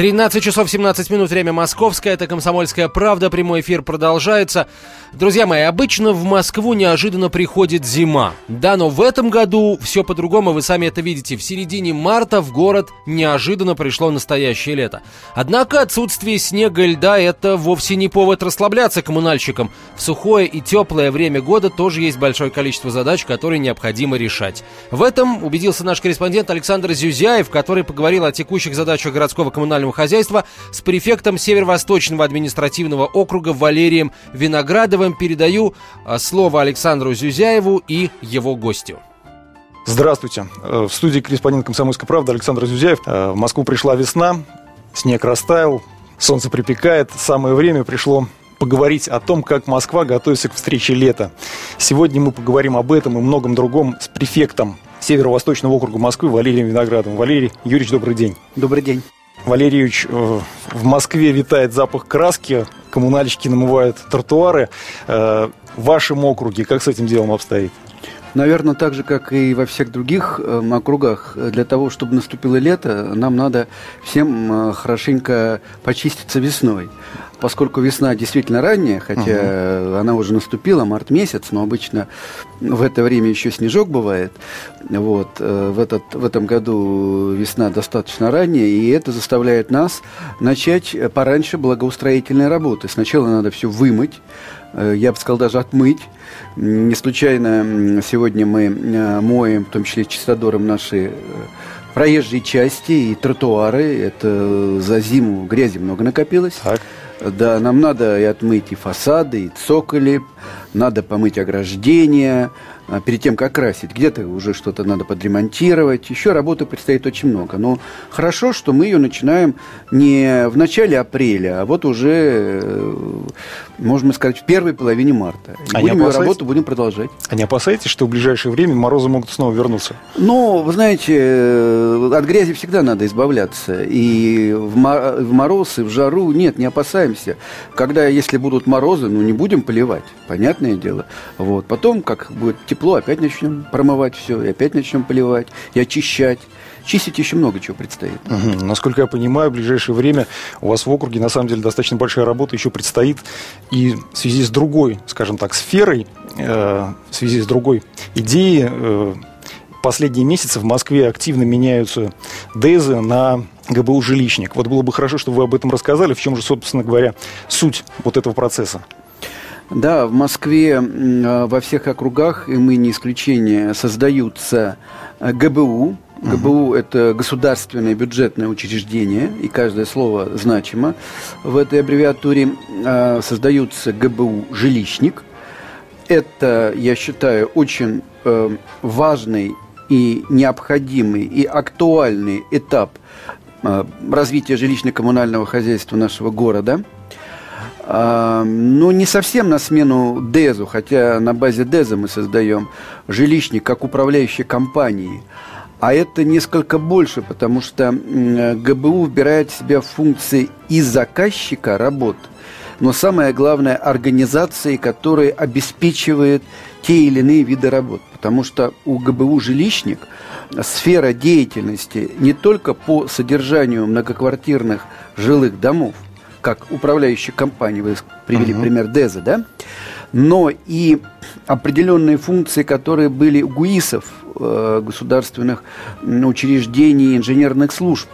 13 часов 17 минут, время московское, это «Комсомольская правда», прямой эфир продолжается. Друзья мои, обычно в Москву неожиданно приходит зима. Да, но в этом году все по-другому, вы сами это видите. В середине марта в город неожиданно пришло настоящее лето. Однако отсутствие снега и льда – это вовсе не повод расслабляться коммунальщикам. В сухое и теплое время года тоже есть большое количество задач, которые необходимо решать. В этом убедился наш корреспондент Александр Зюзяев, который поговорил о текущих задачах городского коммунального коммунального хозяйства с префектом Северо-Восточного административного округа Валерием Виноградовым. Передаю а, слово Александру Зюзяеву и его гостю. Здравствуйте. Э, в студии корреспондент «Комсомольской правды» Александр Зюзяев. Э, в Москву пришла весна, снег растаял, солнце припекает. Самое время пришло поговорить о том, как Москва готовится к встрече лета. Сегодня мы поговорим об этом и многом другом с префектом Северо-Восточного округа Москвы Валерием Виноградовым. Валерий Юрьевич, добрый день. Добрый день. Валерьевич, э, в Москве витает запах краски, коммунальщики намывают тротуары. Э, в вашем округе как с этим делом обстоит? Наверное, так же, как и во всех других э, округах, для того, чтобы наступило лето, нам надо всем хорошенько почиститься весной поскольку весна действительно ранняя, хотя угу. она уже наступила, март месяц, но обычно в это время еще снежок бывает. Вот, э, в, этот, в этом году весна достаточно ранняя, и это заставляет нас начать пораньше благоустроительные работы. Сначала надо все вымыть, э, я бы сказал, даже отмыть. Не случайно сегодня мы э, моем, в том числе чистодором, наши проезжие части и тротуары. Это за зиму грязи много накопилось. Так. Да, нам надо и отмыть и фасады, и цоколи, надо помыть ограждения, перед тем, как красить. Где-то уже что-то надо подремонтировать. Еще работы предстоит очень много. Но хорошо, что мы ее начинаем не в начале апреля, а вот уже, э, можно сказать, в первой половине марта. И а будем ее работу будем продолжать. А не опасаетесь, что в ближайшее время морозы могут снова вернуться? Ну, вы знаете, э, от грязи всегда надо избавляться. И в мороз, и в жару нет, не опасаемся. Когда, если будут морозы, ну, не будем поливать, понятное дело. Вот. Потом, как будет тепло, тепло, опять начнем промывать все, и опять начнем поливать, и очищать. Чистить еще много чего предстоит. Угу. Насколько я понимаю, в ближайшее время у вас в округе на самом деле достаточно большая работа еще предстоит. И в связи с другой, скажем так, сферой, э, в связи с другой идеей, э, последние месяцы в Москве активно меняются ДЭЗы на ГБУ «Жилищник». Вот было бы хорошо, чтобы вы об этом рассказали, в чем же, собственно говоря, суть вот этого процесса. Да, в Москве а, во всех округах, и мы не исключение, создаются а, ГБУ. ГБУ – это государственное бюджетное учреждение, и каждое слово значимо. В этой аббревиатуре а, создаются ГБУ «Жилищник». Это, я считаю, очень э, важный и необходимый и актуальный этап развития жилищно-коммунального хозяйства нашего города – ну, не совсем на смену ДЭЗу, хотя на базе ДЭЗа мы создаем жилищник как управляющей компании. А это несколько больше, потому что ГБУ вбирает в себя функции и заказчика работ, но самое главное – организации, которая обеспечивает те или иные виды работ. Потому что у ГБУ «Жилищник» сфера деятельности не только по содержанию многоквартирных жилых домов – как управляющая компания, вы привели uh-huh. пример Деза, да, но и определенные функции, которые были у ГУИСов, э, государственных учреждений, инженерных служб.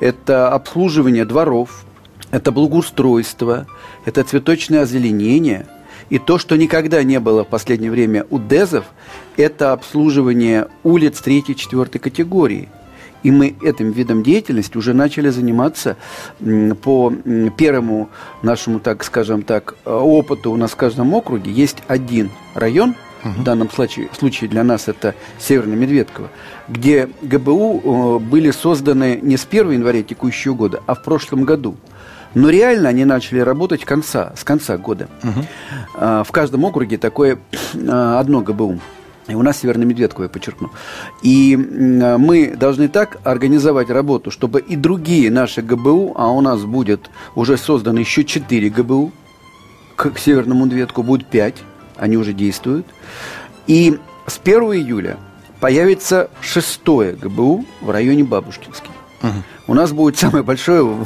Это обслуживание дворов, это благоустройство, это цветочное озеленение. И то, что никогда не было в последнее время у ДЭЗов, это обслуживание улиц третьей, четвертой категории – и мы этим видом деятельности уже начали заниматься по первому нашему, так скажем так, опыту у нас в каждом округе. Есть один район, в данном случае, случае для нас это Северная Медведково, где ГБУ э, были созданы не с 1 января текущего года, а в прошлом году. Но реально они начали работать конца, с конца года. Угу. В каждом округе такое одно ГБУ. И у нас Северная Медведково, я подчеркну. И мы должны так организовать работу, чтобы и другие наши ГБУ, а у нас будет уже создано еще 4 ГБУ, к Северному Медведку будет 5, они уже действуют. И с 1 июля появится шестое ГБУ в районе Бабушкинский. Угу. У нас будет самое большое,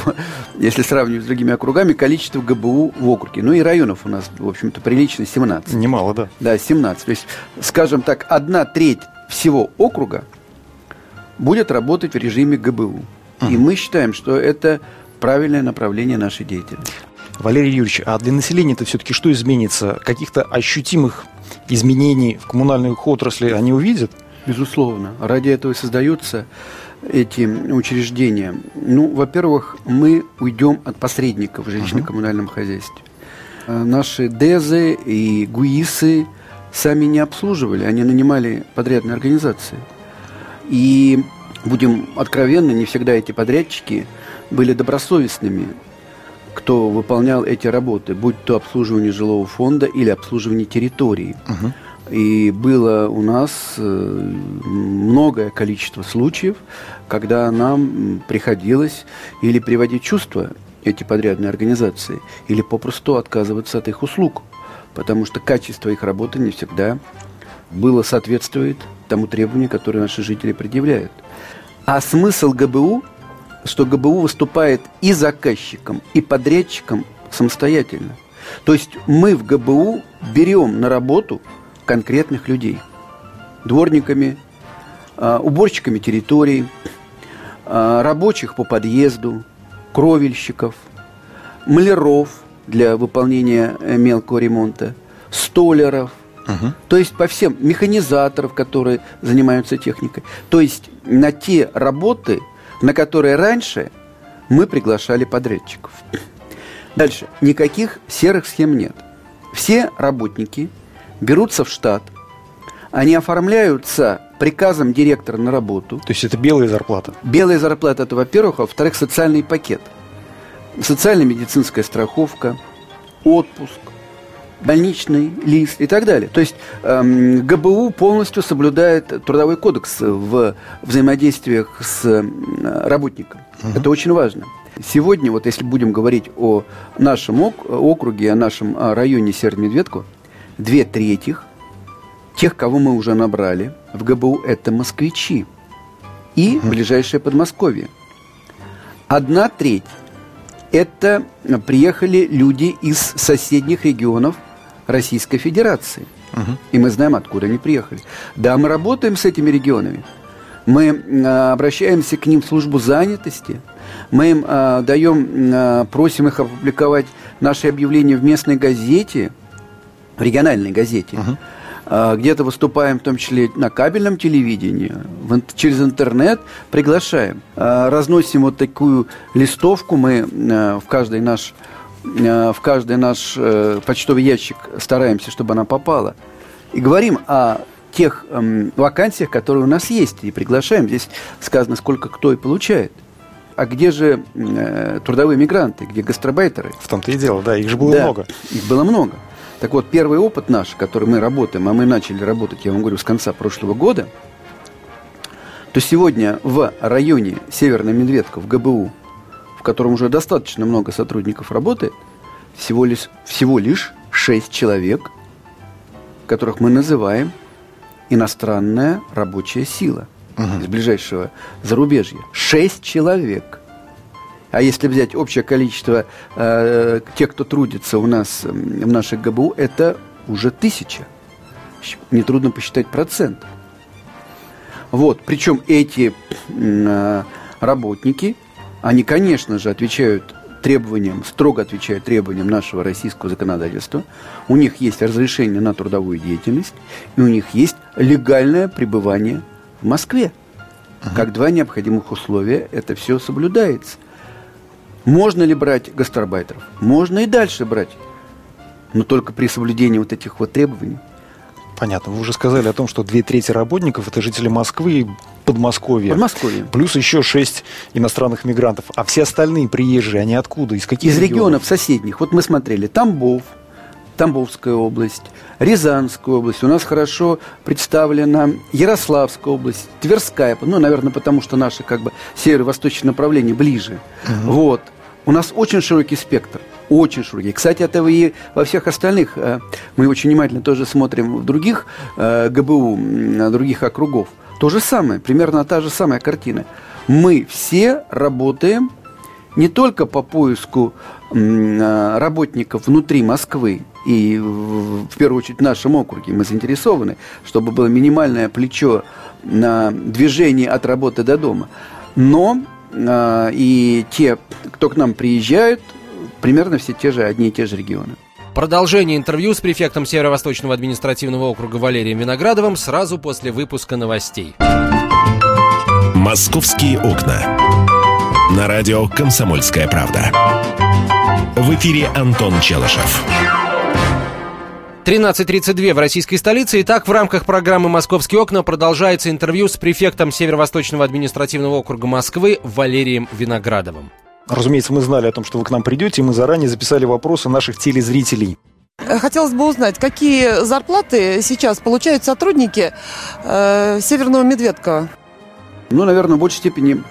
если сравнивать с другими округами, количество ГБУ в округе. Ну и районов у нас, в общем-то, прилично 17. Немало, да. Да, 17. То есть, скажем так, одна треть всего округа будет работать в режиме ГБУ. Угу. И мы считаем, что это правильное направление нашей деятельности. Валерий Юрьевич, а для населения это все-таки что изменится? Каких-то ощутимых изменений в коммунальных отрасли они увидят? Безусловно. Ради этого и создаются эти учреждения. Ну, во-первых, мы уйдем от посредников в жилищно-коммунальном хозяйстве. А наши ДЭЗы и ГУИСы сами не обслуживали, они нанимали подрядные организации. И будем откровенны, не всегда эти подрядчики были добросовестными, кто выполнял эти работы, будь то обслуживание жилого фонда или обслуживание территории. Угу. И было у нас э, многое количество случаев, когда нам приходилось или приводить чувства эти подрядные организации, или попросту отказываться от их услуг, потому что качество их работы не всегда было соответствует тому требованию, которое наши жители предъявляют. А смысл ГБУ, что ГБУ выступает и заказчиком, и подрядчиком самостоятельно. То есть мы в ГБУ берем на работу – конкретных людей. Дворниками, а, уборщиками территорий, а, рабочих по подъезду, кровельщиков, маляров для выполнения э, мелкого ремонта, столеров, угу. то есть по всем механизаторов, которые занимаются техникой. То есть на те работы, на которые раньше мы приглашали подрядчиков. Дальше. Никаких серых схем нет. Все работники – берутся в штат, они оформляются приказом директора на работу. То есть это белая зарплата? Белая зарплата – это, во-первых, а во-вторых, социальный пакет. Социально-медицинская страховка, отпуск, больничный лист и так далее. То есть эм, ГБУ полностью соблюдает трудовой кодекс в взаимодействиях с э, работником. Угу. Это очень важно. Сегодня, вот если будем говорить о нашем округе, о нашем районе Северомедведку, две трети тех, кого мы уже набрали в ГБУ, это москвичи и угу. ближайшее Подмосковье. Одна треть – это приехали люди из соседних регионов Российской Федерации. Угу. И мы знаем, откуда они приехали. Да, мы работаем с этими регионами. Мы а, обращаемся к ним в службу занятости. Мы им а, даем, а, просим их опубликовать наши объявления в местной газете – в региональной газете. Uh-huh. Где-то выступаем, в том числе на кабельном телевидении, через интернет приглашаем. А, разносим вот такую листовку, мы а, в каждый наш в каждый наш э, почтовый ящик стараемся, чтобы она попала. И говорим о тех эм, вакансиях, которые у нас есть, и приглашаем. Здесь сказано, сколько кто и получает. А где же э, трудовые мигранты, где гастробайтеры? В том-то и дело, да, их же было да, много. Их было много. Так вот, первый опыт наш, который мы работаем, а мы начали работать, я вам говорю, с конца прошлого года, то сегодня в районе Северная Медведка, в ГБУ, в котором уже достаточно много сотрудников работает, всего лишь, всего лишь 6 человек, которых мы называем иностранная рабочая сила угу. из ближайшего зарубежья. Шесть человек. А если взять общее количество э, тех, кто трудится у нас в наших ГБУ, это уже тысяча. Нетрудно посчитать процент. Вот, причем эти э, работники, они, конечно же, отвечают требованиям, строго отвечают требованиям нашего российского законодательства. У них есть разрешение на трудовую деятельность, и у них есть легальное пребывание в Москве. Как два необходимых условия это все соблюдается. Можно ли брать гастарбайтеров? Можно и дальше брать. Но только при соблюдении вот этих вот требований. Понятно. Вы уже сказали о том, что две трети работников – это жители Москвы и Подмосковья. Подмосковье. Плюс еще шесть иностранных мигрантов. А все остальные приезжие, они откуда? Из каких Из регионов, регионов соседних. Вот мы смотрели. Тамбов, Тамбовская область, Рязанская область. У нас хорошо представлена Ярославская область, Тверская. Ну, наверное, потому что наши как бы северо-восточное направление ближе. Угу. Вот. У нас очень широкий спектр. очень широкие. Кстати, это и во всех остальных. Э, мы очень внимательно тоже смотрим в других э, ГБУ, других округов. То же самое, примерно та же самая картина. Мы все работаем не только по поиску э, работников внутри Москвы и в первую очередь в нашем округе мы заинтересованы, чтобы было минимальное плечо на движение от работы до дома. Но и те, кто к нам приезжают, примерно все те же, одни и те же регионы. Продолжение интервью с префектом Северо-Восточного административного округа Валерием Виноградовым сразу после выпуска новостей. «Московские окна». На радио «Комсомольская правда». В эфире Антон Челышев. 13.32 в российской столице. Итак, в рамках программы «Московские окна» продолжается интервью с префектом Северо-Восточного административного округа Москвы Валерием Виноградовым. Разумеется, мы знали о том, что вы к нам придете, и мы заранее записали вопросы наших телезрителей. Хотелось бы узнать, какие зарплаты сейчас получают сотрудники э, Северного Медведкова? Ну, наверное, в большей степени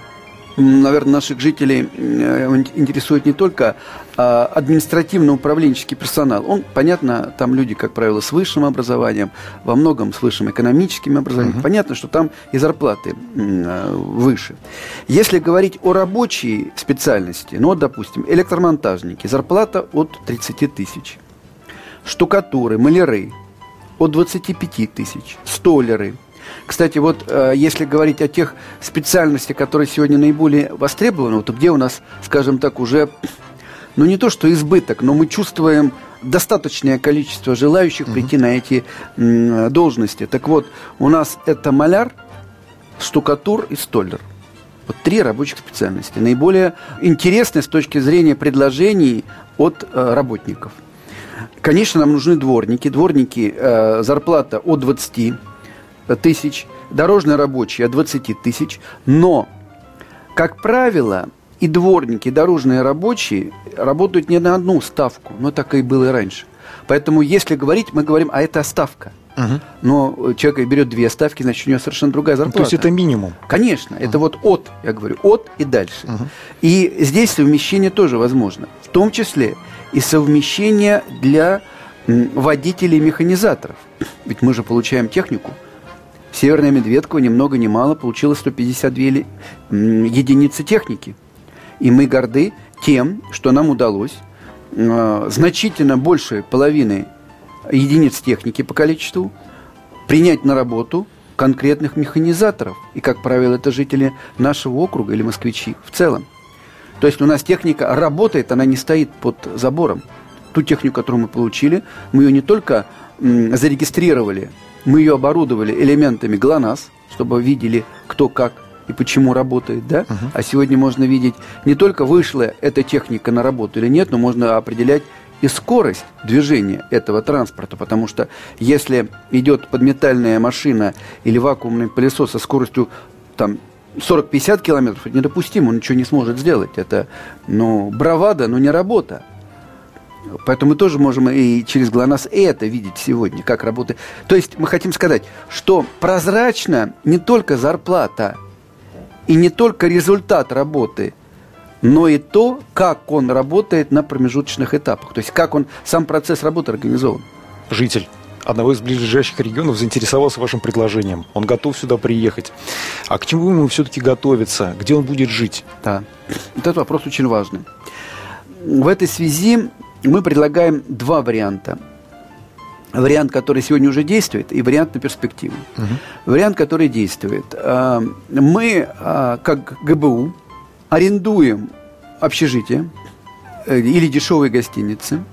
наверное, наших жителей э, интересует не только а, административно-управленческий персонал. Он, понятно, там люди, как правило, с высшим образованием, во многом с высшим экономическим образованием. Uh-huh. Понятно, что там и зарплаты э, выше. Если говорить о рабочей специальности, ну, вот, допустим, электромонтажники, зарплата от 30 тысяч. Штукатуры, маляры от 25 тысяч. Столеры – кстати, вот э, если говорить о тех специальностях, которые сегодня наиболее востребованы, вот где у нас, скажем так, уже, ну не то что избыток, но мы чувствуем достаточное количество желающих угу. прийти на эти должности. Так вот, у нас это маляр, штукатур и столер. Вот три рабочих специальности. Наиболее интересные с точки зрения предложений от э, работников. Конечно, нам нужны дворники. Дворники, э, зарплата от 20 тысяч, дорожные рабочие от 20 тысяч, но, как правило, и дворники, и дорожные рабочие работают не на одну ставку, но так и было и раньше. Поэтому, если говорить, мы говорим, а это ставка. Угу. Но человек берет две ставки, значит, у него совершенно другая зарплата. То есть это минимум? Конечно, угу. это вот от, я говорю, от и дальше. Угу. И здесь совмещение тоже возможно. В том числе и совмещение для водителей и механизаторов. Ведь мы же получаем технику. Северная Медведково ни много ни мало получила 152 единицы техники. И мы горды тем, что нам удалось э, значительно больше половины единиц техники по количеству принять на работу конкретных механизаторов. И, как правило, это жители нашего округа или москвичи в целом. То есть у нас техника работает, она не стоит под забором. Ту технику, которую мы получили, мы ее не только зарегистрировали мы ее оборудовали элементами ГЛОНАСС, чтобы видели, кто как и почему работает, да? Uh-huh. А сегодня можно видеть не только вышла эта техника на работу или нет, но можно определять и скорость движения этого транспорта, потому что если идет подметальная машина или вакуумный пылесос со скоростью там 40-50 километров, это недопустимо, он ничего не сможет сделать. Это, ну, бравада, но не работа. Поэтому мы тоже можем и через ГЛОНАСС это видеть сегодня, как работает. То есть мы хотим сказать, что прозрачно не только зарплата и не только результат работы, но и то, как он работает на промежуточных этапах. То есть как он, сам процесс работы организован. Житель одного из ближайших регионов заинтересовался вашим предложением. Он готов сюда приехать. А к чему ему все-таки готовиться? Где он будет жить? Да, этот вопрос очень важный. В этой связи мы предлагаем два варианта. Вариант, который сегодня уже действует, и вариант на перспективу. Угу. Вариант, который действует. А, мы, а, как ГБУ, арендуем общежитие э, или дешевые гостиницы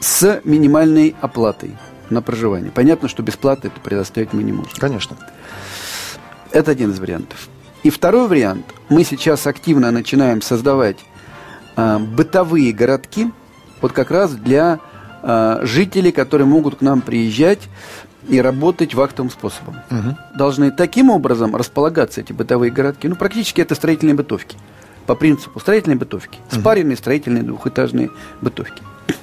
с минимальной оплатой на проживание. Понятно, что бесплатно это предоставить мы не можем. Конечно. Это один из вариантов. И второй вариант. Мы сейчас активно начинаем создавать э, бытовые городки – вот как раз для э, жителей, которые могут к нам приезжать и работать вахтовым способом. Угу. Должны таким образом располагаться эти бытовые городки. Ну, практически это строительные бытовки. По принципу строительной бытовки. Угу. Спаренные строительные двухэтажные бытовки.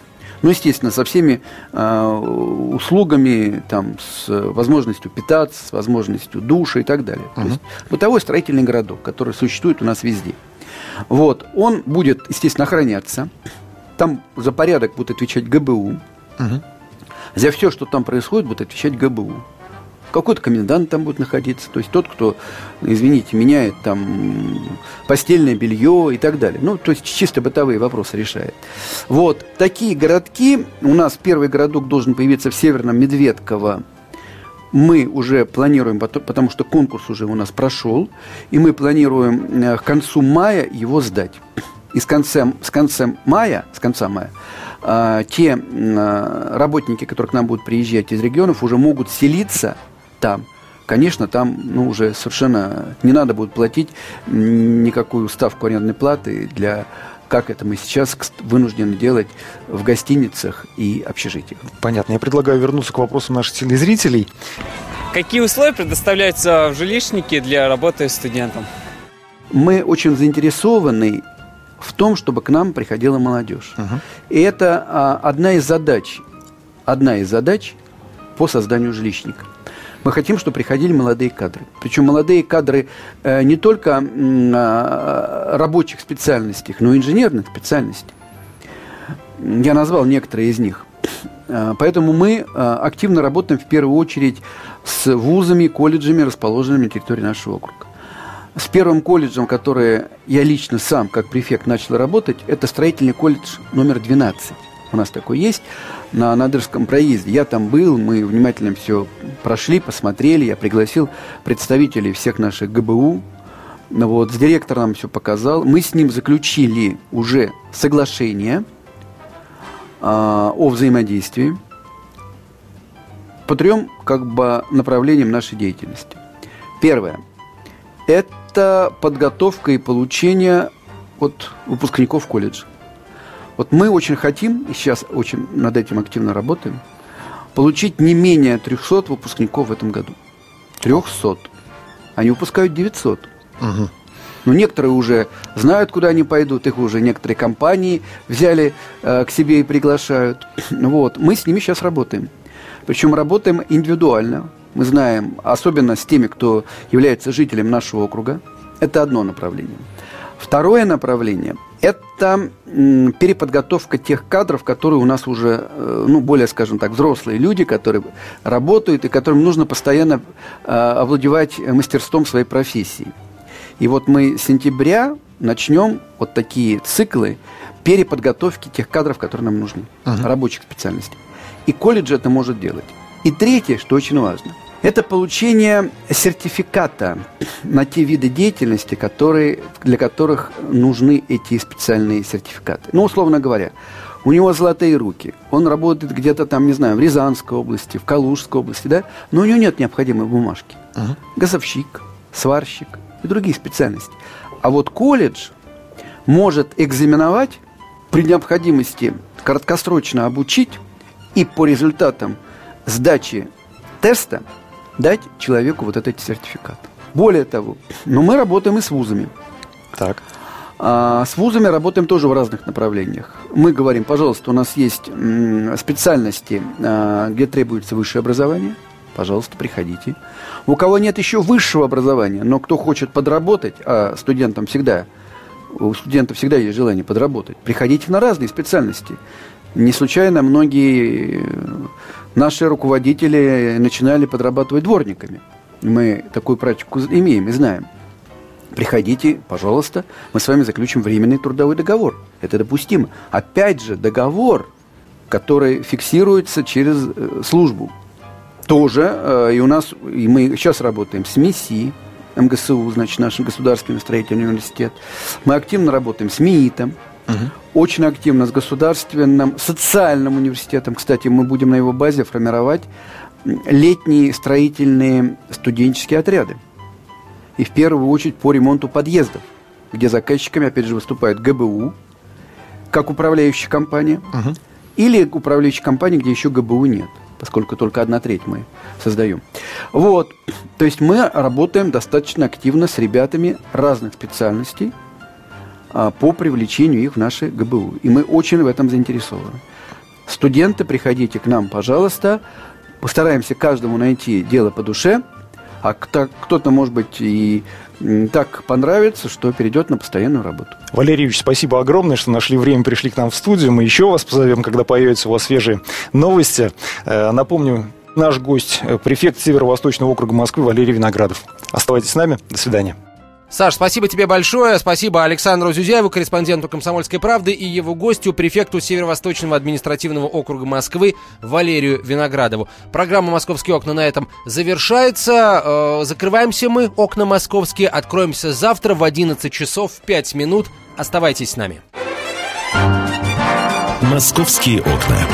Ну, естественно, со всеми э, услугами, там, с возможностью питаться, с возможностью душа и так далее. Угу. То есть бытовой строительный городок, который существует у нас везде. Вот, он будет, естественно, охраняться Там за порядок будет отвечать ГБУ. За все, что там происходит, будет отвечать ГБУ. Какой-то комендант там будет находиться, то есть тот, кто, извините, меняет там постельное белье и так далее. Ну, то есть чисто бытовые вопросы решает. Вот, такие городки, у нас первый городок должен появиться в Северном Медведково, мы уже планируем, потому что конкурс уже у нас прошел, и мы планируем э, к концу мая его сдать. И с конца, с конца мая, с конца мая, э, те э, работники, которые к нам будут приезжать из регионов, уже могут селиться там. Конечно, там ну, уже совершенно не надо будет платить никакую ставку арендной платы для как это мы сейчас вынуждены делать в гостиницах и общежитиях. Понятно. Я предлагаю вернуться к вопросу наших телезрителей. Какие условия предоставляются в жилищнике для работы студентам? Мы очень заинтересованы в том, чтобы к нам приходила молодежь. Угу. И это а, одна из задач, одна из задач по созданию жилищника. Мы хотим, чтобы приходили молодые кадры. Причем молодые кадры э, не только э, рабочих специальностей, но и инженерных специальностей. Я назвал некоторые из них. Э, поэтому мы э, активно работаем в первую очередь с вузами, колледжами, расположенными на территории нашего округа. С первым колледжем, который я лично сам, как префект, начал работать, это строительный колледж номер 12. У нас такой есть на Надырском проезде. Я там был, мы внимательно все прошли, посмотрели. Я пригласил представителей всех наших ГБУ. Ну вот, с директором все показал. Мы с ним заключили уже соглашение а, о взаимодействии по трем как бы, направлениям нашей деятельности. Первое – это подготовка и получение от выпускников колледжа. Вот мы очень хотим, и сейчас очень над этим активно работаем, получить не менее 300 выпускников в этом году. 300. Они выпускают 900. Угу. Но некоторые уже знают, куда они пойдут, их уже некоторые компании взяли э, к себе и приглашают. Вот. Мы с ними сейчас работаем. Причем работаем индивидуально. Мы знаем, особенно с теми, кто является жителем нашего округа. Это одно направление. Второе направление – это переподготовка тех кадров, которые у нас уже, э, ну, более, скажем так, взрослые люди, которые работают и которым нужно постоянно э, овладевать мастерством своей профессии. И вот мы с сентября начнем вот такие циклы переподготовки тех кадров, которые нам нужны, uh-huh. рабочих специальностей. И колледж это может делать. И третье, что очень важно – это получение сертификата на те виды деятельности, которые, для которых нужны эти специальные сертификаты. Ну, условно говоря, у него золотые руки, он работает где-то там, не знаю, в Рязанской области, в Калужской области, да, но у него нет необходимой бумажки. Uh-huh. Газовщик, сварщик и другие специальности. А вот колледж может экзаменовать, при необходимости краткосрочно обучить и по результатам сдачи теста дать человеку вот этот сертификат. Более того, но мы работаем и с вузами. Так. А, с вузами работаем тоже в разных направлениях. Мы говорим, пожалуйста, у нас есть специальности, а, где требуется высшее образование. Пожалуйста, приходите. У кого нет еще высшего образования, но кто хочет подработать, а студентам всегда, у студентов всегда есть желание подработать, приходите на разные специальности. Не случайно многие наши руководители начинали подрабатывать дворниками. Мы такую практику имеем и знаем. Приходите, пожалуйста, мы с вами заключим временный трудовой договор. Это допустимо. Опять же, договор, который фиксируется через э, службу. Тоже, э, и у нас, и мы сейчас работаем с МИСИ, МГСУ, значит, наш государственный строительный университет. Мы активно работаем с МИИТом, Угу. Очень активно с государственным социальным университетом. Кстати, мы будем на его базе формировать летние строительные студенческие отряды. И в первую очередь по ремонту подъездов, где заказчиками, опять же, выступают ГБУ, как управляющая компания, угу. или управляющая компания, где еще ГБУ нет, поскольку только одна треть мы создаем. Вот, то есть мы работаем достаточно активно с ребятами разных специальностей, по привлечению их в наши ГБУ. И мы очень в этом заинтересованы. Студенты, приходите к нам, пожалуйста. Постараемся каждому найти дело по душе. А кто-то, может быть, и так понравится, что перейдет на постоянную работу. Валерий Ильич, спасибо огромное, что нашли время, пришли к нам в студию. Мы еще вас позовем, когда появятся у вас свежие новости. Э, напомню, наш гость, э, префект Северо-Восточного округа Москвы Валерий Виноградов. Оставайтесь с нами. До свидания. Саш, спасибо тебе большое. Спасибо Александру Зюзяеву, корреспонденту «Комсомольской правды» и его гостю, префекту Северо-Восточного административного округа Москвы Валерию Виноградову. Программа «Московские окна» на этом завершается. Э, закрываемся мы, окна московские. Откроемся завтра в 11 часов 5 минут. Оставайтесь с нами. «Московские окна».